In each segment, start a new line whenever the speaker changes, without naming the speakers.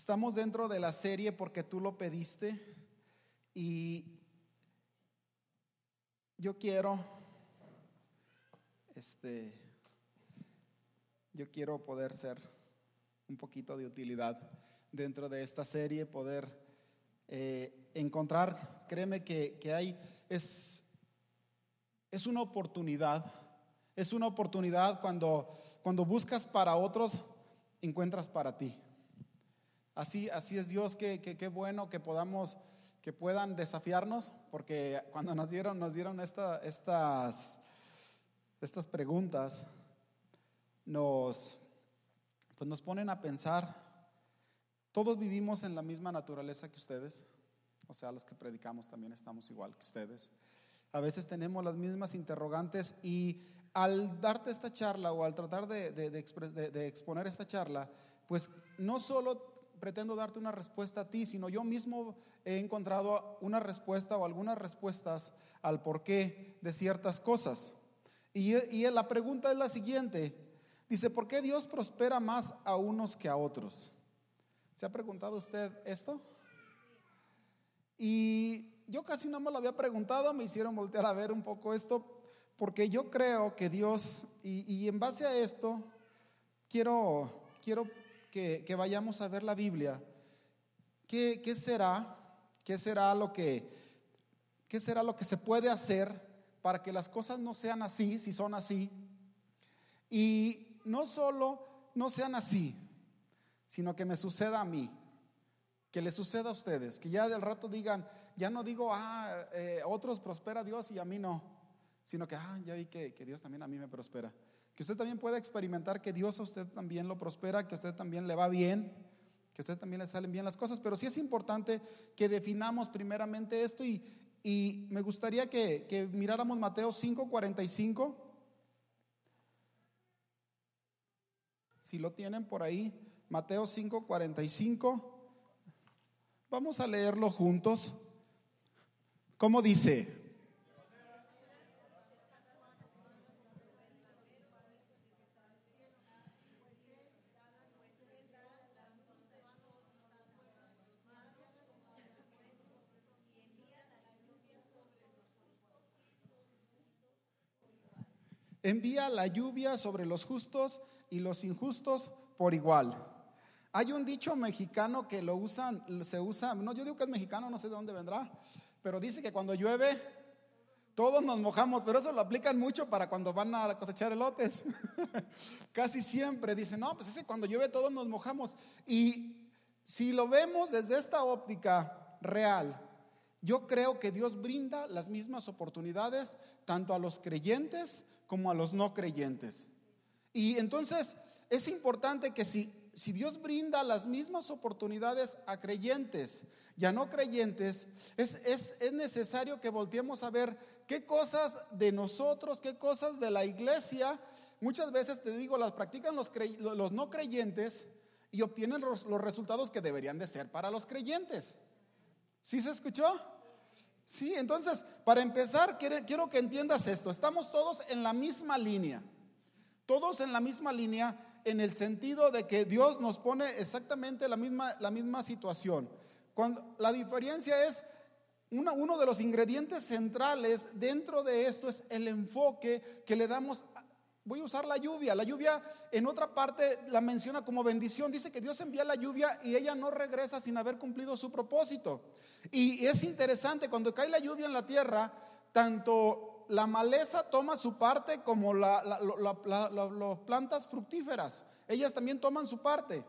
Estamos dentro de la serie porque tú lo pediste y yo quiero, este, yo quiero poder ser un poquito de utilidad dentro de esta serie, poder eh, encontrar, créeme que, que hay, es, es una oportunidad, es una oportunidad cuando, cuando buscas para otros, encuentras para ti. Así, así es Dios, que qué bueno que podamos, que puedan desafiarnos, porque cuando nos dieron, nos dieron estas, estas preguntas, nos, pues nos ponen a pensar, todos vivimos en la misma naturaleza que ustedes, o sea, los que predicamos también estamos igual que ustedes. A veces tenemos las mismas interrogantes y al darte esta charla o al tratar de, de exponer esta charla, pues no solo pretendo darte una respuesta a ti, sino yo mismo he encontrado una respuesta o algunas respuestas al porqué de ciertas cosas. Y, y la pregunta es la siguiente. Dice, ¿por qué Dios prospera más a unos que a otros? ¿Se ha preguntado usted esto? Y yo casi no me lo había preguntado, me hicieron voltear a ver un poco esto, porque yo creo que Dios, y, y en base a esto, quiero, quiero que, vayamos a ver la Biblia, ¿qué, será? ¿Qué será lo que, qué será lo que se puede hacer para que las cosas no sean así, si son así? Y no solo no sean así, sino que me suceda a mí, que le suceda a ustedes, que ya del rato digan, ya no digo, ah, eh, otros prospera Dios y a mí no, sino que, ah, ya vi que, que Dios también a mí me prospera. Que usted también pueda experimentar que Dios a usted también lo prospera, que a usted también le va bien, que a usted también le salen bien las cosas. Pero sí es importante que definamos primeramente esto y, y me gustaría que, que miráramos Mateo 5:45. Si lo tienen por ahí, Mateo 5:45. Vamos a leerlo juntos. ¿Cómo dice? Envía la lluvia sobre los justos y los injustos por igual. Hay un dicho mexicano que lo usan, se usa, no, yo digo que es mexicano, no sé de dónde vendrá, pero dice que cuando llueve, todos nos mojamos, pero eso lo aplican mucho para cuando van a cosechar elotes. Casi siempre dicen, no, pues ese cuando llueve todos nos mojamos. Y si lo vemos desde esta óptica real, yo creo que Dios brinda las mismas oportunidades tanto a los creyentes como a los no creyentes. Y entonces es importante que si, si Dios brinda las mismas oportunidades a creyentes y a no creyentes, es, es, es necesario que volteemos a ver qué cosas de nosotros, qué cosas de la iglesia, muchas veces te digo, las practican los, los no creyentes y obtienen los, los resultados que deberían de ser para los creyentes. ¿Sí se escuchó? Sí, entonces, para empezar, quiero que entiendas esto. Estamos todos en la misma línea. Todos en la misma línea en el sentido de que Dios nos pone exactamente la misma, la misma situación. La diferencia es, uno de los ingredientes centrales dentro de esto es el enfoque que le damos Voy a usar la lluvia. La lluvia en otra parte la menciona como bendición. Dice que Dios envía la lluvia y ella no regresa sin haber cumplido su propósito. Y es interesante, cuando cae la lluvia en la tierra, tanto la maleza toma su parte como las plantas fructíferas. Ellas también toman su parte.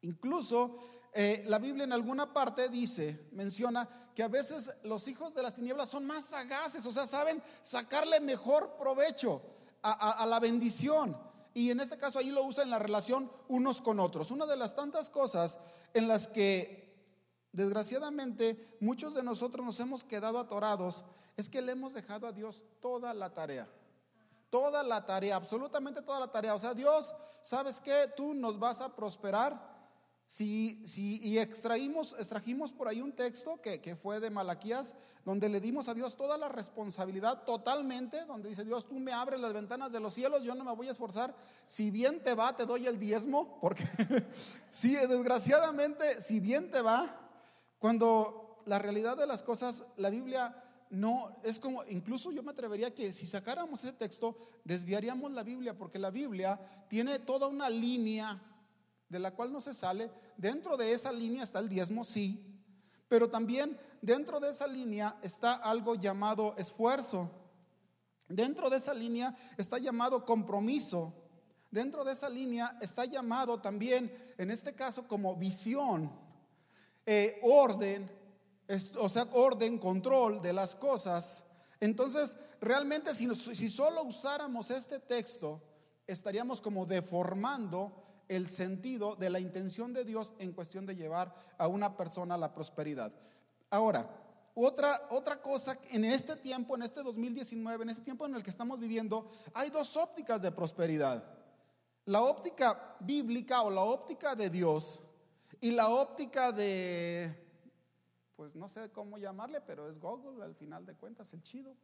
Incluso eh, la Biblia en alguna parte dice, menciona que a veces los hijos de las tinieblas son más sagaces, o sea, saben sacarle mejor provecho a, la bendición. Y en este caso ahí lo usa en la relación unos con otros. Una de las tantas cosas en las que desgraciadamente muchos de nosotros nos hemos quedado atorados es que le hemos dejado a Dios toda la tarea. Toda la tarea, absolutamente toda la tarea. O sea, Dios, ¿sabes qué? Tú nos vas a prosperar Si, si, y extraímos, extrajimos por ahí un texto que, que, fue de Malaquías, donde le dimos a Dios toda la responsabilidad totalmente, donde dice Dios, tú me abres las ventanas de los cielos, yo no me voy a esforzar, si bien te va, te doy el diezmo, porque si desgraciadamente, si bien te va, cuando la realidad de las cosas, la Biblia no, es como, incluso yo me atrevería que si sacáramos ese texto, desviaríamos la Biblia, porque la Biblia tiene toda una línea de la cual no se sale. Dentro de esa línea está el diezmo, sí, pero también dentro de esa línea está algo llamado esfuerzo. Dentro de esa línea está llamado compromiso. Dentro de esa línea está llamado también, en este caso, como visión, eh, orden, o sea, orden, control de las cosas. Entonces, realmente si, si solo usáramos este texto, estaríamos como deformando el sentido de la intención de Dios en cuestión de llevar a una persona a la prosperidad. Ahora, otra, otra cosa, en este tiempo, en este 2019, en este tiempo en el que estamos viviendo, hay dos ópticas de prosperidad. La óptica bíblica o la óptica de Dios y la óptica de, pues no sé cómo llamarle, pero es Google al final de cuentas, el chido.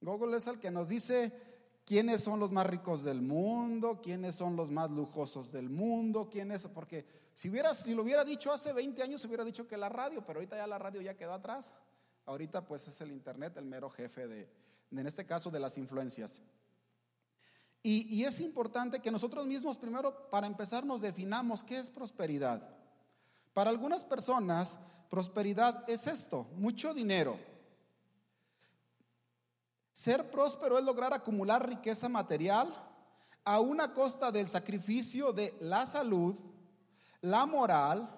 Google es el que nos dice quiénes son los más ricos del mundo, quiénes son los más lujosos del mundo, quiénes, porque si, hubiera, si lo hubiera dicho hace 20 años, hubiera dicho que la radio, pero ahorita ya la radio ya quedó atrás. Ahorita pues es el Internet el mero jefe de, en este caso, de las influencias. Y, y es importante que nosotros mismos primero, para empezar, nos definamos qué es prosperidad. Para algunas personas, prosperidad es esto, mucho dinero ser próspero es lograr acumular riqueza material a una costa del sacrificio de la salud, la moral,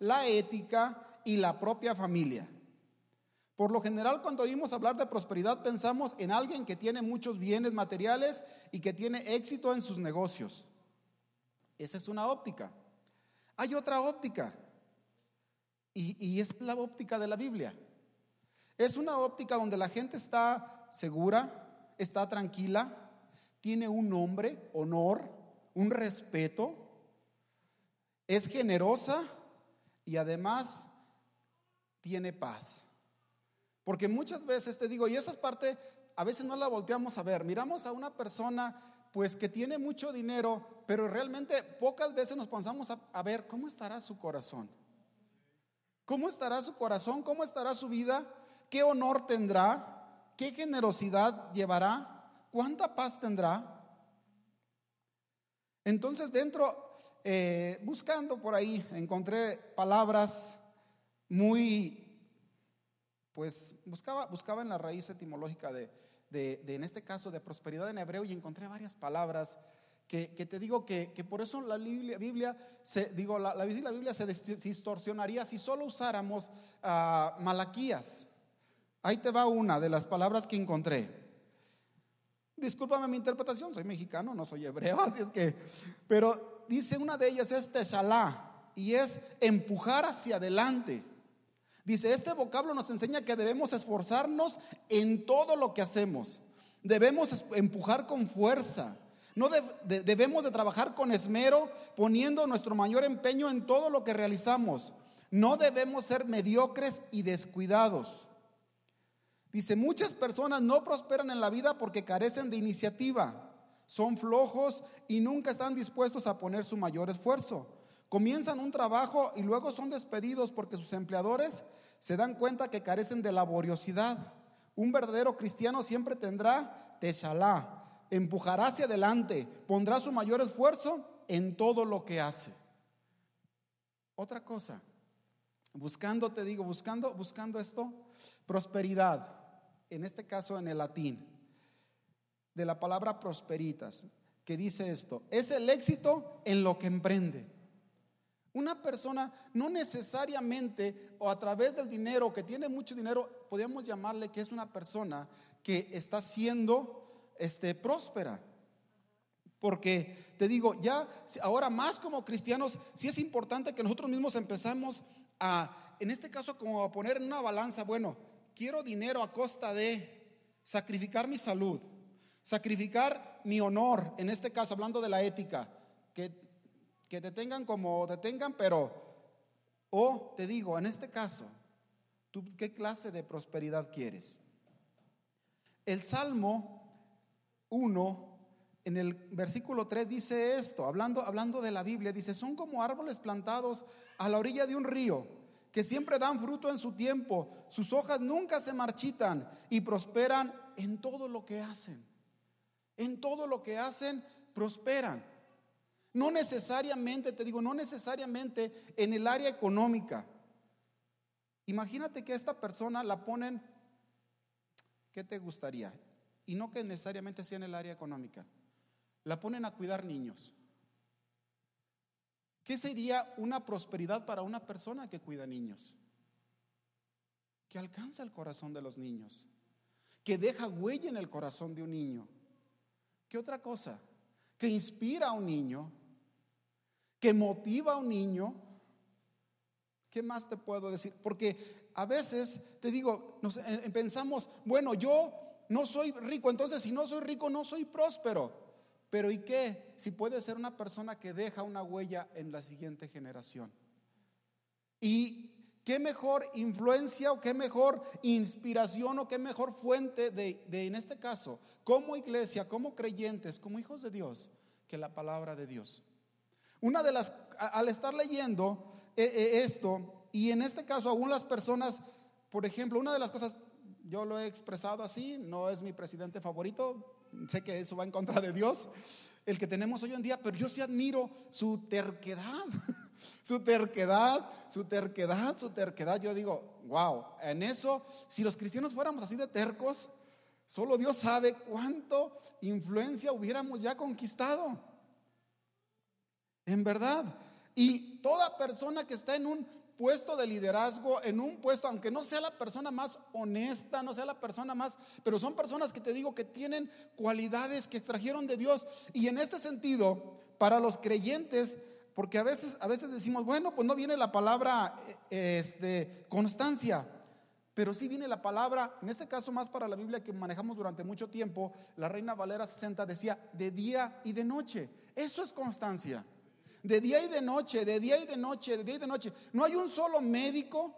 la ética y la propia familia. Por lo general, cuando oímos hablar de prosperidad, pensamos en alguien que tiene muchos bienes materiales y que tiene éxito en sus negocios. Esa es una óptica. Hay otra óptica, y, es la óptica de la Biblia. Es una óptica donde la gente está segura, está tranquila, tiene un nombre, honor, un respeto, es generosa y además tiene paz. Porque muchas veces te digo, y esa parte a veces no la volteamos a ver, miramos a una persona pues que tiene mucho dinero, pero realmente pocas veces nos pensamos a, a ver cómo estará su corazón. ¿Cómo estará su corazón? ¿Cómo estará su vida? ¿Qué honor tendrá? ¿Qué generosidad llevará? ¿Cuánta paz tendrá? Entonces dentro, eh, buscando por ahí, encontré palabras muy, pues buscaba, buscaba en la raíz etimológica de, en este caso, de prosperidad en hebreo y encontré varias palabras que, te digo que, por eso la Biblia, se, digo, la, la, Biblia se distorsionaría si solo usáramos uh, Malaquías. Ahí te va una de las palabras que encontré. Discúlpame mi interpretación, soy mexicano, no soy hebreo, así es que, pero dice una de ellas es tesalá y es empujar hacia adelante. Dice, este vocablo nos enseña que debemos esforzarnos en todo lo que hacemos. Debemos empujar con fuerza. No debemos de trabajar con esmero, poniendo nuestro mayor empeño en todo lo que realizamos. No debemos ser mediocres y descuidados. Dice, muchas personas no prosperan en la vida porque carecen de iniciativa, son flojos y nunca están dispuestos a poner su mayor esfuerzo. Comienzan un trabajo y luego son despedidos porque sus empleadores se dan cuenta que carecen de laboriosidad. Un verdadero cristiano siempre tendrá teshalá, empujará hacia adelante, pondrá su mayor esfuerzo en todo lo que hace. Otra cosa, buscando, te digo, buscando, buscando esto, prosperidad en este caso en el latín, de la palabra prosperitas, que dice esto, es el éxito en lo que emprende. Una persona no necesariamente o a través del dinero, que tiene mucho dinero, podríamos llamarle que es una persona que está siendo este, próspera. Porque te digo, ya ahora más como cristianos, sí es importante que nosotros mismos empezamos a, en este caso, como a poner en una balanza, bueno, quiero dinero a costa de sacrificar mi salud, sacrificar mi honor, en este caso hablando de la ética, que que te tengan como te tengan, pero, o te digo, en este caso, ¿tú qué clase de prosperidad quieres? El Salmo 1, en el versículo 3 dice esto, hablando, hablando de la Biblia, dice, son como árboles plantados a la orilla de un río, que siempre dan fruto en su tiempo, sus hojas nunca se marchitan y prosperan en todo lo que hacen. En todo lo que hacen, prosperan. No necesariamente, te digo, no necesariamente en el área económica. Imagínate que a esta persona la ponen, ¿qué te gustaría? Y no que necesariamente sea en el área económica. La ponen a cuidar niños. ¿Qué sería una prosperidad para una persona que cuida niños? Que alcanza el corazón de los niños, que deja huella en el corazón de un niño. ¿Qué otra cosa? Que inspira a un niño, que motiva a un niño. ¿Qué más te puedo decir? Porque a veces, te digo, eh, pensamos, bueno, yo no soy rico, entonces si no soy rico no soy próspero. Pero ¿y qué si puede ser una persona que deja una huella en la siguiente generación? ¿Y qué mejor influencia o qué mejor inspiración o qué mejor fuente de, en este caso, como iglesia, como creyentes, como hijos de Dios, que la palabra de Dios? Una de las, al estar leyendo eh, eh, esto, y en este caso aún las personas, por ejemplo, una de las cosas, yo lo he expresado así, no es mi presidente favorito, sé que eso va en contra de Dios, el que tenemos hoy en día, pero yo sí admiro su terquedad, su terquedad, su terquedad, su terquedad. Yo digo, wow, en eso, si los cristianos fuéramos así de tercos, solo Dios sabe cuánto influencia hubiéramos ya conquistado. En verdad. Y toda persona que está en un puesto de liderazgo, en un puesto, aunque no sea la persona más honesta, no sea la persona más, pero son personas que te digo que tienen cualidades que extrajeron de Dios. Y en este sentido, para los creyentes, porque a veces, a veces decimos, bueno, pues no viene la palabra eh, este, constancia, pero sí viene la palabra, en este caso más para la Biblia que manejamos durante mucho tiempo, la Reina Valera 60 decía, de día y de noche. Eso es constancia de día y de noche, de día y de noche, de día y de noche. No hay un solo médico,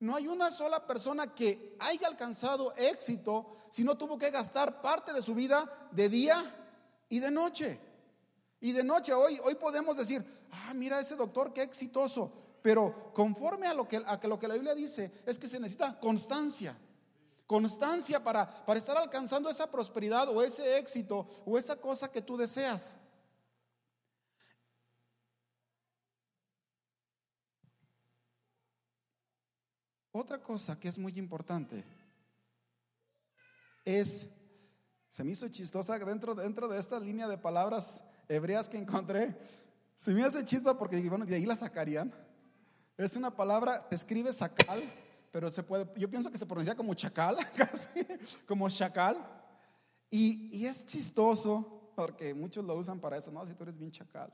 no hay una sola persona que haya alcanzado éxito si no tuvo que gastar parte de su vida de día y de noche. Y de noche hoy, hoy podemos decir, ah, mira ese doctor, qué exitoso. Pero conforme a lo que, a lo que la Biblia dice, es que se necesita constancia. Constancia para, para estar alcanzando esa prosperidad o ese éxito o esa cosa que tú deseas. Otra cosa que es muy importante es, se me hizo chistosa dentro, dentro de esta línea de palabras hebreas que encontré, se me hace chispa porque bueno, de ahí la sacarían. Es una palabra, escribe sacal, pero se puede, yo pienso que se pronuncia como chacal, casi, como chacal. Y, y es chistoso porque muchos lo usan para eso, no, si tú eres bien chacal.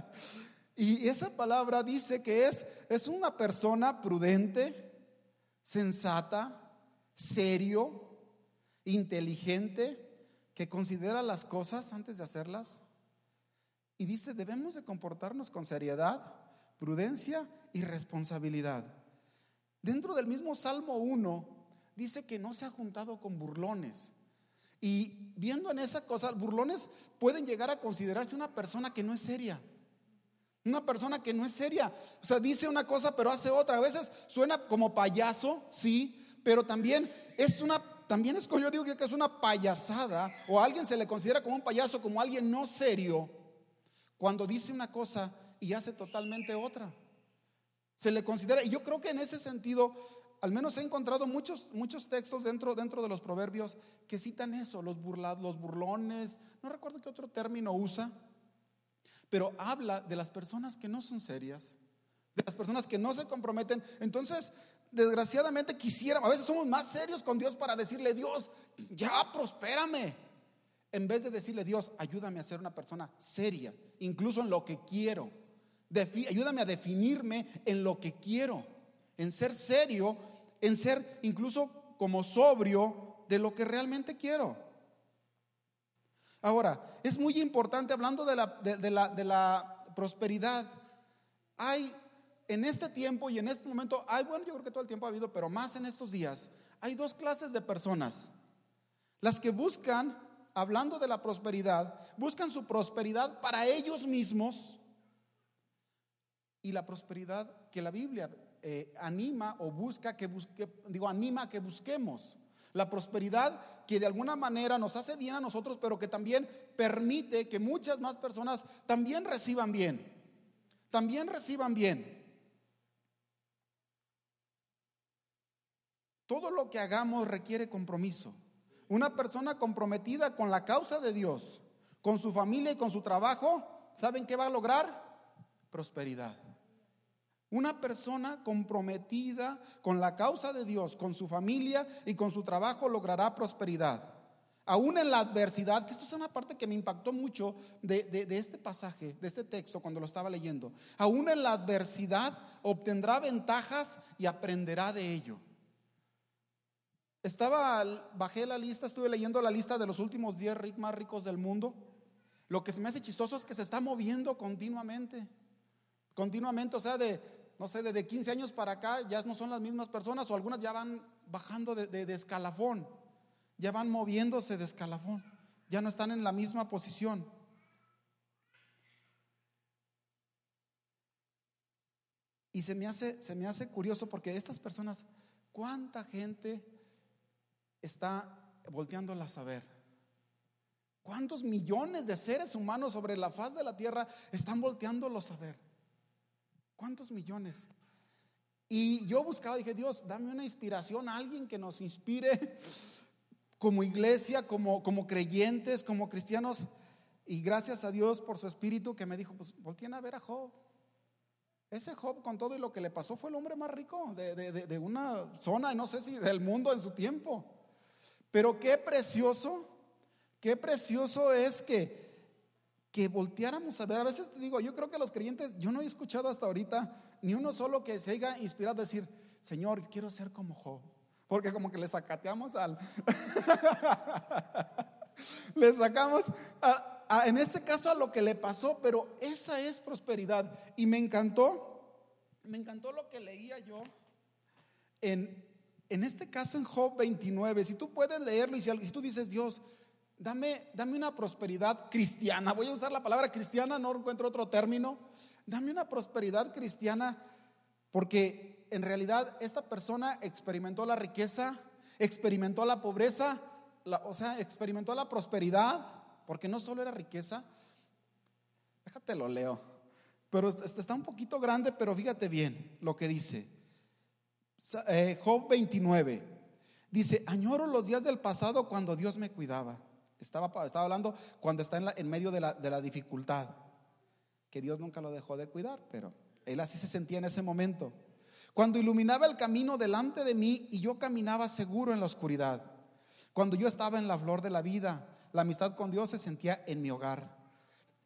y esa palabra dice que es, es una persona prudente, sensata, serio, inteligente, que considera las cosas antes de hacerlas. Y dice, debemos de comportarnos con seriedad, prudencia y responsabilidad. Dentro del mismo Salmo 1 dice que no se ha juntado con burlones. Y viendo en esa cosa, burlones pueden llegar a considerarse una persona que no es seria. Una persona que no es seria. O sea, dice una cosa pero hace otra. A veces suena como payaso, sí, pero también es una, también es como yo digo que es una payasada o a alguien se le considera como un payaso, como alguien no serio, cuando dice una cosa y hace totalmente otra. Se le considera, y yo creo que en ese sentido, al menos he encontrado muchos, muchos textos dentro, dentro de los proverbios que citan eso, los, los burlones, no recuerdo qué otro término usa, pero habla de las personas que no son serias, de las personas que no se comprometen. Entonces, desgraciadamente quisiera, a veces somos más serios con Dios para decirle, Dios, ya prospérame, en vez de decirle, Dios, ayúdame a ser una persona seria, incluso en lo que quiero. ayúdame a definirme en lo que quiero, en ser serio, en ser incluso como sobrio de lo que realmente quiero. Ahora, es muy importante, hablando de la, prosperidad. Hay en este tiempo y en este momento, hay, bueno, yo creo que todo el tiempo ha habido, pero más en estos días, hay dos clases de personas. Las que buscan, hablando de la prosperidad, buscan su prosperidad para ellos mismos y la prosperidad que la Biblia eh, anima o busca que busque, digo, anima que busquemos. La prosperidad que de alguna manera nos hace bien a nosotros, pero que también permite que muchas más personas también reciban bien. También reciban bien. Todo lo que hagamos requiere compromiso. Una persona comprometida con la causa de Dios, con su familia y con su trabajo, ¿saben qué va a lograr? Prosperidad. Una persona comprometida con la causa de Dios, con su familia y con su trabajo logrará prosperidad. Aún en la adversidad, que esto es una parte que me impactó mucho de, de, este pasaje, de este texto cuando lo estaba leyendo. Aún en la adversidad obtendrá ventajas y aprenderá de ello. Estaba, bajé la lista, estuve leyendo la lista de los últimos 10 más ricos del mundo. Lo que se me hace chistoso es que se está moviendo continuamente. Continuamente, o sea, de no sé, desde 15 años para acá ya no son las mismas personas o algunas ya van bajando de, escalafón, ya van moviéndose de escalafón, ya no están en la misma posición. Y se me hace, se me hace curioso porque estas personas, ¿cuánta gente está volteándolas a ver? ¿Cuántos millones de seres humanos sobre la faz de la tierra están volteándolos a ver? ¿Cuántos millones? Y yo buscaba, dije, Dios, dame una inspiración, alguien que nos inspire como iglesia, como, como creyentes, como cristianos. Y gracias a Dios por su espíritu que me dijo, pues volteen a ver a Job. Ese Job con todo y lo que le pasó fue el hombre más rico de, de una zona, no sé si del mundo en su tiempo. Pero qué precioso, qué precioso es que que volteáramos a ver. A veces te digo, yo creo que los creyentes, yo no he escuchado hasta ahorita ni uno solo que se haya inspirado a decir, Señor, quiero ser como Job. Porque como que le sacateamos al... le sacamos, en este caso, a lo que le pasó, pero esa es prosperidad. Y me encantó, me encantó lo que leía yo en, en este caso en Job 29. Si tú puedes leerlo y si, si tú dices, Dios, Dame, dame una prosperidad cristiana. Voy a usar la palabra cristiana, no encuentro otro término. Dame una prosperidad cristiana porque en realidad esta persona experimentó la riqueza, experimentó la pobreza, o sea, experimentó la prosperidad, porque no solo era riqueza. Déjate lo leo. Pero está un poquito grande, pero fíjate bien lo que dice. Eh, Job 29. Dice, añoro los días del pasado cuando Dios me cuidaba estaba, estaba hablando cuando está en, en medio de la, de la dificultad, que Dios nunca lo dejó de cuidar, pero él así se sentía en ese momento. Cuando iluminaba el camino delante de mí y yo caminaba seguro en la oscuridad. Cuando yo estaba en la flor de la vida, la amistad con Dios se sentía en mi hogar.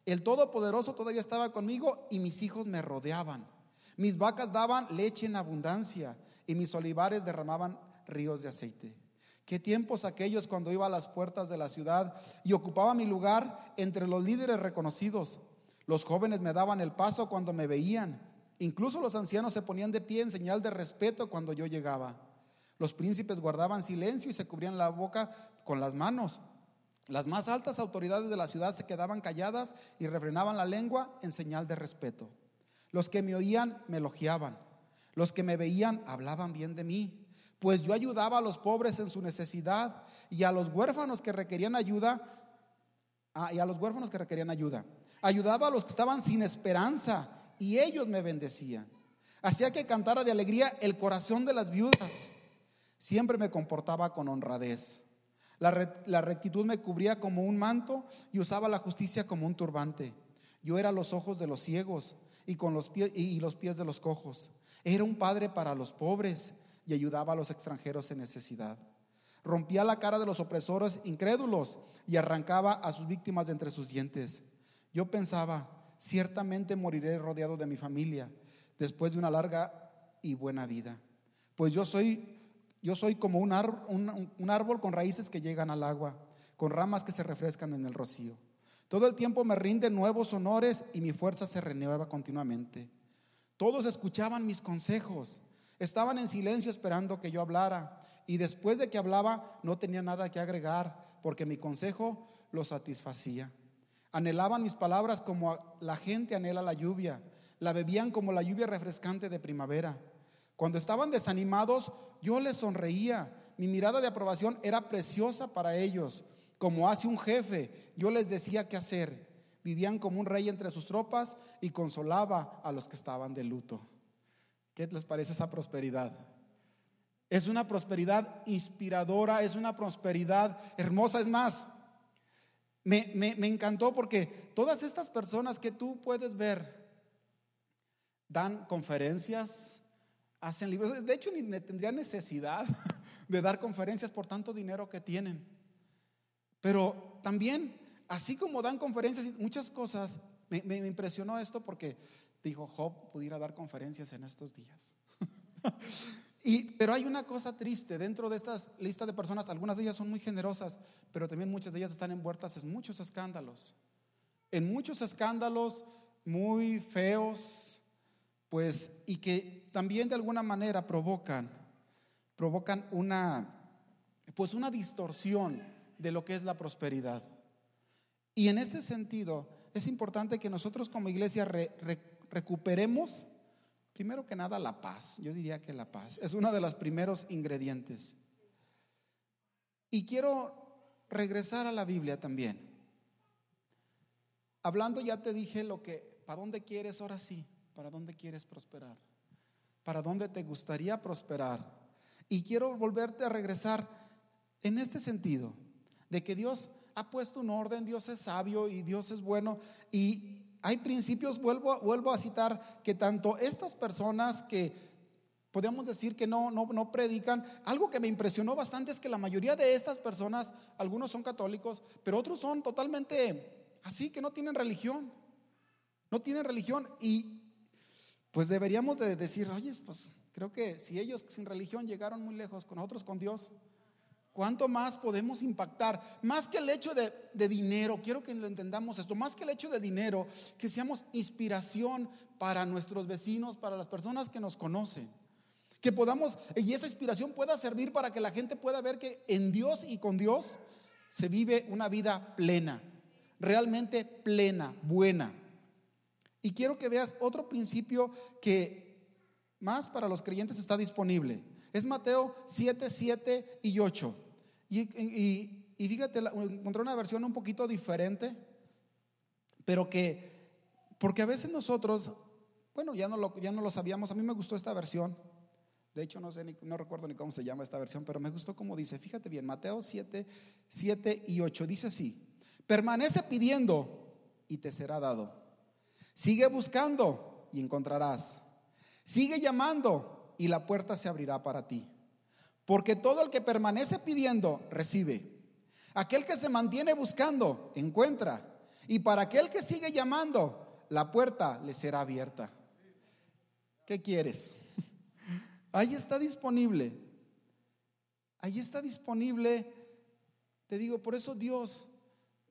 El Todopoderoso todavía estaba conmigo y mis hijos me rodeaban. Mis vacas daban leche en abundancia y mis olivares derramaban ríos de aceite. Qué tiempos aquellos cuando iba a las puertas de la ciudad y ocupaba mi lugar entre los líderes reconocidos. Los jóvenes me daban el paso cuando me veían. Incluso los ancianos se ponían de pie en señal de respeto cuando yo llegaba. Los príncipes guardaban silencio y se cubrían la boca con las manos. Las más altas autoridades de la ciudad se quedaban calladas y refrenaban la lengua en señal de respeto. Los que me oían me elogiaban. Los que me veían hablaban bien de mí pues yo ayudaba a los pobres en su necesidad y a los huérfanos que requerían ayuda, y a los huérfanos que requerían ayuda. Ayudaba a los que estaban sin esperanza y ellos me bendecían. Hacía que cantara de alegría el corazón de las viudas. Siempre me comportaba con honradez. La, la rectitud me cubría como un manto y usaba la justicia como un turbante. Yo era los ojos de los ciegos y, con los pies, y los pies de los cojos. Era un padre para los pobres y ayudaba a los extranjeros en necesidad. Rompía la cara de los opresores incrédulos y arrancaba a sus víctimas de entre sus dientes. Yo pensaba, ciertamente moriré rodeado de mi familia después de una larga y buena vida. Pues yo soy, yo soy como un, un árbol con raíces que llegan al agua, con ramas que se refrescan en el rocío. Todo el tiempo me rinden nuevos honores y mi fuerza se renueva continuamente. Todos escuchaban mis consejos, estaban en silencio esperando que yo hablara y después de que hablaba no tenía nada que agregar porque mi consejo los satisfacía. Anhelaban mis palabras como la gente anhela la lluvia, la bebían como la lluvia refrescante de primavera. Cuando estaban desanimados, yo les sonreía. Mi mirada de aprobación era preciosa para ellos. Como hace un jefe, yo les decía qué hacer. Vivían como un rey entre sus tropas y consolaba a los que estaban de luto. ¿Qué les parece esa prosperidad? Es una prosperidad inspiradora, es una prosperidad hermosa. Es más, me, me, encantó porque todas estas personas que tú puedes ver dan conferencias, hacen libros. De hecho, ni tendrían necesidad de dar conferencias por tanto dinero que tienen. Pero también, así como dan conferencias y muchas cosas, me, me impresionó esto porque dijo, Job pudiera dar conferencias en estos días. y, pero hay una cosa triste dentro de esta lista de personas, algunas de ellas son muy generosas, pero también muchas de ellas están envueltas en muchos escándalos. En muchos escándalos muy feos, pues, y que también de alguna manera provocan, provocan una, pues una distorsión de lo que es la prosperidad. Y en ese sentido, es importante que nosotros como iglesia recuperemos, primero que nada, la paz. Yo diría que la paz es uno de los primeros ingredientes. Y quiero regresar a la Biblia también. Hablando ya te dije lo que, ¿para dónde quieres ahora sí? ¿Para dónde quieres prosperar? ¿Para dónde te gustaría prosperar? Y quiero volverte a regresar en este sentido, de que Dios ha puesto un orden, Dios es sabio y Dios es bueno. Y hay principios, vuelvo, vuelvo a citar, que tanto estas personas que podemos decir que no, no, no predican. Algo que me impresionó bastante es que la mayoría de estas personas, algunos son católicos, pero otros son totalmente así, que no tienen religión. No tienen religión y pues deberíamos de decir, oye, pues creo que si ellos sin religión llegaron muy lejos, con nosotros con Dios, ¿cuánto más podemos impactar? Más que el hecho de, dinero, quiero que lo entendamos esto, más que el hecho de dinero, que seamos inspiración para nuestros vecinos, para las personas que nos conocen. Que podamos, y esa inspiración pueda servir para que la gente pueda ver que en Dios y con Dios se vive una vida plena, realmente plena, buena. Y quiero que veas otro principio que más para los creyentes está disponible. Es Mateo 7, 7 y 8. Y, fíjate, encontré una versión un poquito diferente, pero que, porque a veces nosotros, bueno, ya no lo, ya no lo sabíamos, a mí me gustó esta versión. De hecho, no, sé no recuerdo ni cómo se llama esta versión, pero me gustó como dice. Fíjate bien, Mateo 7, 7 y 8 dice así: Permanece pidiendo y te será dado. Sigue buscando y encontrarás. Sigue llamando y la puerta se abrirá para ti. Porque todo el que permanece pidiendo, recibe. Aquel que se mantiene buscando, encuentra. Y para aquel que sigue llamando, la puerta le será abierta. ¿Qué quieres? Ahí está disponible. Ahí está disponible. Te digo, por eso Dios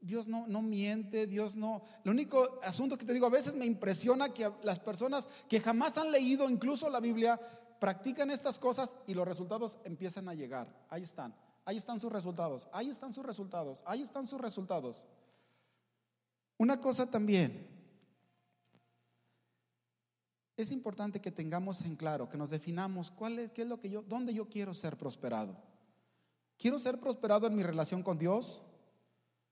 Dios no, no miente, Dios no... Lo único asunto que te digo, a veces me impresiona que las personas que jamás han leído incluso la Biblia practican estas cosas y los resultados empiezan a llegar. Ahí están, ahí están sus resultados, ahí están sus resultados, ahí están sus resultados. Una cosa también, es importante que tengamos en claro, que nos definamos cuál es, qué es lo que yo, dónde yo quiero ser prosperado. ¿Quiero ser prosperado en mi relación con Dios?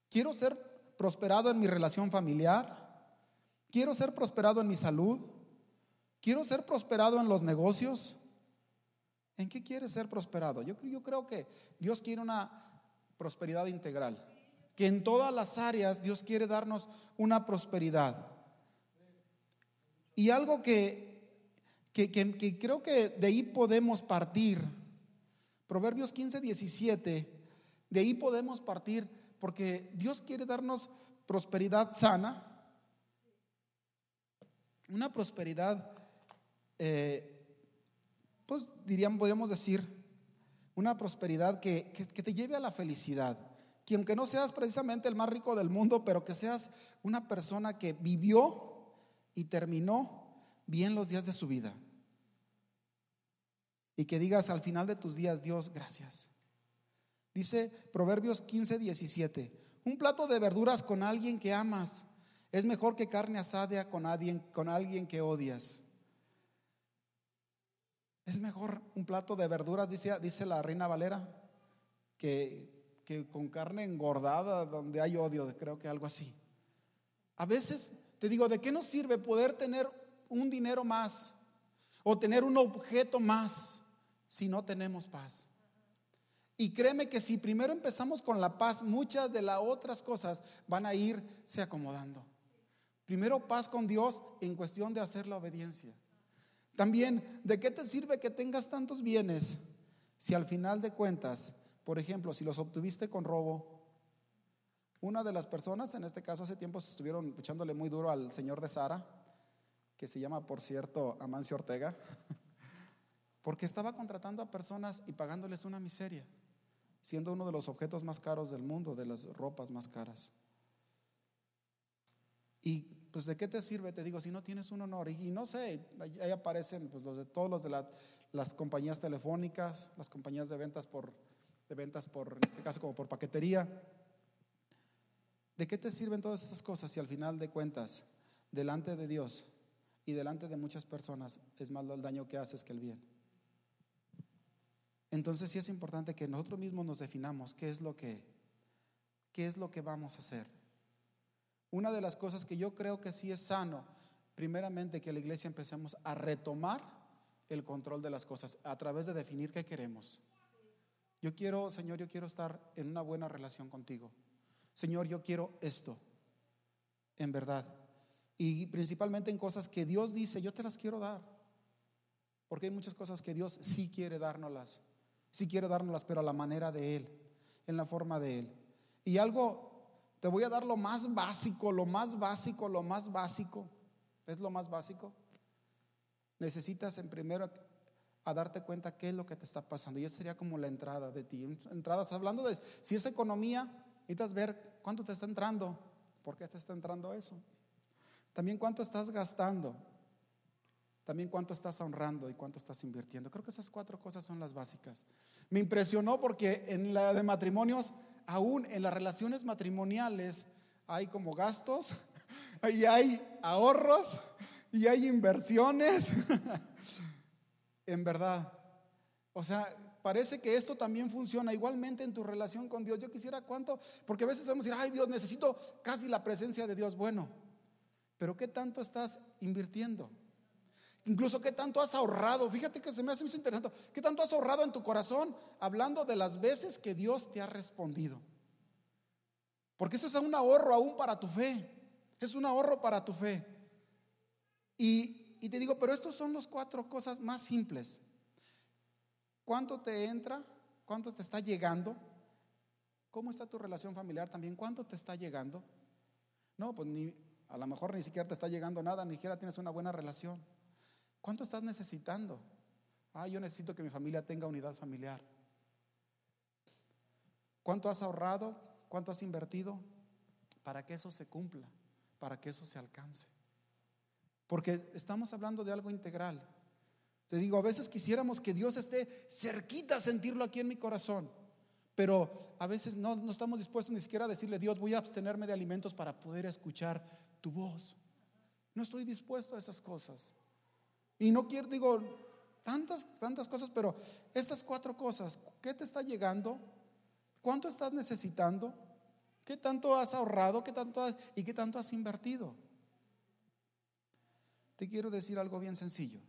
Quiero ser prosperado en mi relación familiar. Quiero ser prosperado en mi salud. Quiero ser prosperado en los negocios. ¿En qué quieres ser prosperado? Yo, creo que Dios quiere una prosperidad integral. Que en todas las áreas Dios quiere darnos una prosperidad. Y algo que, que, que, creo que de ahí podemos partir. Proverbios 15, 17. De ahí podemos partir porque Dios quiere darnos prosperidad sana, una prosperidad, eh, pues diríamos, podríamos decir, una prosperidad que, te lleve a la felicidad, que aunque no seas precisamente el más rico del mundo, pero que seas una persona que vivió y terminó bien los días de su vida. Y que digas al final de tus días, Dios, gracias. Dice Proverbios 15, 17, un plato de verduras con alguien que amas es mejor que carne asada con alguien, con alguien que odias. Es mejor un plato de verduras, dice, la reina Valera, que, que con carne engordada donde hay odio, creo que algo así. A veces te digo, ¿de qué nos sirve poder tener un dinero más o tener un objeto más si no tenemos paz? Y créeme que si primero empezamos con la paz, muchas de las otras cosas van a irse acomodando. Primero paz con Dios en cuestión de hacer la obediencia. También, ¿de qué te sirve que tengas tantos bienes si al final de cuentas, por ejemplo, si los obtuviste con robo? Una de las personas, en este caso hace tiempo estuvieron echándole muy duro al señor de Sara, que se llama, por cierto, Amancio Ortega, porque estaba contratando a personas y pagándoles una miseria, siendo uno de los objetos más caros del mundo, de las ropas más caras. Y pues de qué te sirve, te digo, si no tienes un honor. Y, no sé, ahí aparecen pues, los de todos los de las compañías telefónicas, las compañías de ventas por, de ventas por, en este caso como por paquetería. ¿De qué te sirven todas esas cosas si al final de cuentas, delante de Dios y delante de muchas personas, es más el daño que haces que el bien? Entonces sí es importante que nosotros mismos nos definamos qué es lo que, qué es lo que vamos a hacer. Una de las cosas que yo creo que sí es sano, primeramente que la iglesia empecemos a retomar el control de las cosas a través de definir qué queremos. Yo quiero, Señor, yo quiero estar en una buena relación contigo. Señor, yo quiero esto, en verdad. Y principalmente en cosas que Dios dice, yo te las quiero dar. Porque hay muchas cosas que Dios sí quiere dárnoslas. Sí quiere dárnoslas, pero a la manera de Él, en la forma de Él. Y algo te voy a dar lo más básico, lo más básico, lo más básico. ¿Es lo más básico? Necesitas en primero a darte cuenta qué es lo que te está pasando. Y esa sería como la entrada de ti. Entradas, hablando de si es economía, necesitas ver cuánto te está entrando, por qué te está entrando eso. También cuánto estás gastando. También cuánto estás honrando y cuánto estás invirtiendo. Creo que esas cuatro cosas son las básicas. Me impresionó porque en la de matrimonios aún en las relaciones matrimoniales hay como gastos, y hay ahorros, y hay inversiones. en verdad. O sea, parece que esto también funciona igualmente en tu relación con Dios. Yo quisiera cuánto, porque a veces vamos a decir, ay Dios, necesito casi la presencia de Dios. Bueno, pero ¿qué tanto estás invirtiendo? Incluso qué tanto has ahorrado. Fíjate que se me hace muy interesante. ¿Qué tanto has ahorrado en tu corazón hablando de las veces que Dios te ha respondido? Porque eso es un ahorro aún para tu fe. Es un ahorro para tu fe. Y, te digo, pero estos son las cuatro cosas más simples. ¿Cuánto te entra? ¿Cuánto te está llegando? ¿Cómo está tu relación familiar también? ¿Cuánto te está llegando? No, pues ni, a lo mejor ni siquiera te está llegando nada, ni siquiera tienes una buena relación. ¿Cuánto estás necesitando? Ah, yo necesito que mi familia tenga unidad familiar. ¿Cuánto has ahorrado? ¿Cuánto has invertido? Para que eso se cumpla, para que eso se alcance. Porque estamos hablando de algo integral. Te digo, a veces quisiéramos que Dios esté cerquita a sentirlo aquí en mi corazón, pero a veces no, no estamos dispuestos ni siquiera a decirle, Dios, voy a abstenerme de alimentos para poder escuchar tu voz. No estoy dispuesto a esas cosas. Y no quiero, digo, tantas, tantas cosas, pero estas cuatro cosas, ¿qué te está llegando? ¿Cuánto estás necesitando? ¿Qué tanto has ahorrado? ¿Qué tanto ¿Y qué tanto has invertido? Te quiero decir algo bien sencillo.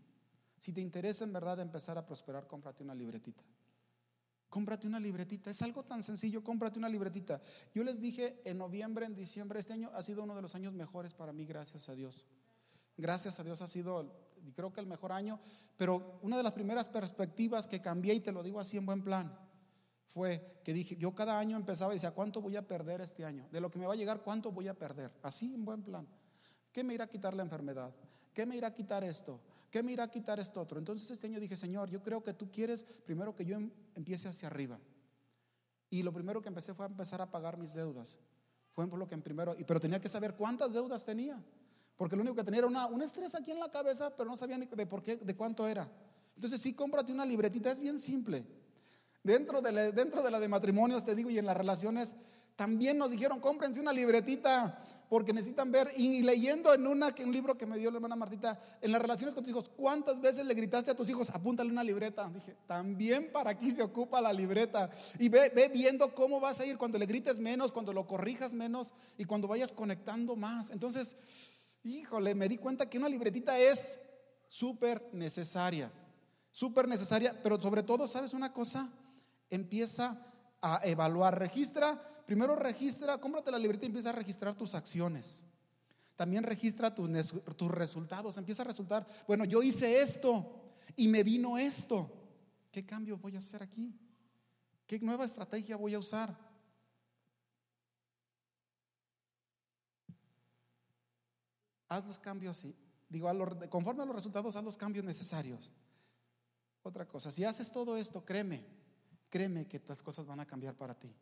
Si te interesa en verdad empezar a prosperar, cómprate una libretita. Cómprate una libretita. Es algo tan sencillo, cómprate una libretita. Yo les dije en noviembre, en diciembre, este año ha sido uno de los años mejores para mí, gracias a Dios. Gracias a Dios ha sido creo que el mejor año, pero una de las primeras perspectivas que cambié, y te lo digo así en buen plan, fue que dije, yo cada año empezaba y decía, ¿cuánto voy a perder este año? De lo que me va a llegar, ¿cuánto voy a perder? Así en buen plan. ¿Qué me irá a quitar la enfermedad? ¿Qué me irá a quitar esto? ¿Qué me irá a quitar esto otro? Entonces este año dije, Señor, yo creo que tú quieres primero que yo em-, empiece hacia arriba. Y lo primero que empecé fue a empezar a pagar mis deudas. Fue por lo que en primero, pero tenía que saber cuántas deudas tenía. Porque lo único que tenía era una, un estrés aquí en la cabeza, pero no sabía ni de por qué, de cuánto era. Entonces sí, cómprate una libretita, es bien simple. Dentro de, la, dentro de la de matrimonios, te digo, y en las relaciones, también nos dijeron, cómprense una libretita, porque necesitan ver, y leyendo en una, un libro que me dio la hermana Martita, en las relaciones con tus hijos, ¿cuántas veces le gritaste a tus hijos, apúntale una libreta? Dije, también para aquí se ocupa la libreta. Y ve, ve viendo cómo vas a ir cuando le grites menos, cuando lo corrijas menos y cuando vayas conectando más. Entonces, híjole, me di cuenta que una libretita es súper necesaria, súper necesaria, pero sobre todo, ¿sabes una cosa? Empieza a evaluar, registra, primero registra, cómprate la libreta y empieza a registrar tus acciones. También registra tus, tus resultados, empieza a resultar, bueno, yo hice esto y me vino esto. ¿Qué cambio voy a hacer aquí? ¿Qué nueva estrategia voy a usar? Haz los cambios, digo, conforme a los resultados, haz los cambios necesarios. Otra cosa, si haces todo esto, créeme, créeme que las cosas van a cambiar para ti.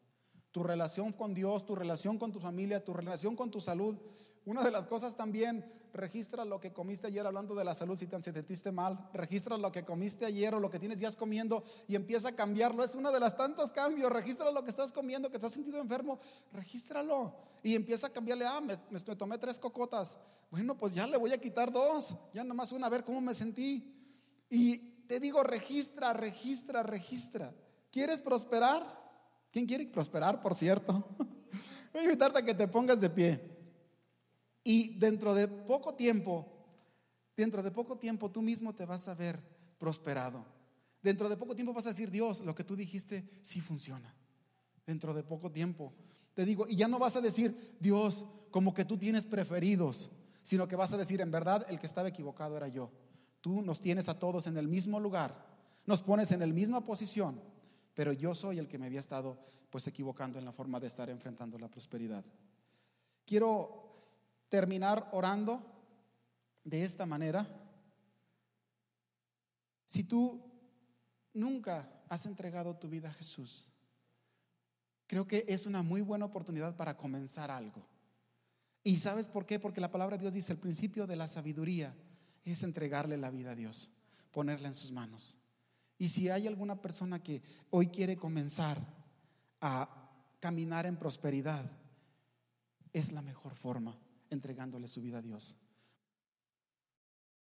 Tu relación con Dios, tu relación con tu familia, tu relación con tu salud. Una de las cosas también, registra lo que comiste ayer hablando de la salud si te sentiste mal. Registra lo que comiste ayer o lo que tienes días comiendo y empieza a cambiarlo. Es uno de los tantos cambios. Registra lo que estás comiendo, que te has sentido enfermo. Regístralo y empieza a cambiarle. Ah, me, me tomé tres cocotas. Bueno, pues ya le voy a quitar dos. Ya nomás una, a ver cómo me sentí. Y te digo, registra, registra, registra. ¿Quieres prosperar? ¿Quién quiere prosperar, por cierto? Voy a invitarte a que te pongas de pie. Y dentro de poco tiempo, dentro de poco tiempo tú mismo te vas a ver prosperado. Dentro de poco tiempo vas a decir, Dios, lo que tú dijiste sí funciona. Dentro de poco tiempo. Te digo, y ya no vas a decir, Dios, como que tú tienes preferidos, sino que vas a decir, en verdad, el que estaba equivocado era yo. Tú nos tienes a todos en el mismo lugar, nos pones en la misma posición pero yo soy el que me había estado pues equivocando en la forma de estar enfrentando la prosperidad. Quiero terminar orando de esta manera. Si tú nunca has entregado tu vida a Jesús, creo que es una muy buena oportunidad para comenzar algo. ¿Y sabes por qué? Porque la palabra de Dios dice, el principio de la sabiduría es entregarle la vida a Dios, ponerla en sus manos. Y si hay alguna persona que hoy quiere comenzar a caminar en prosperidad, es la mejor forma entregándole su vida a Dios.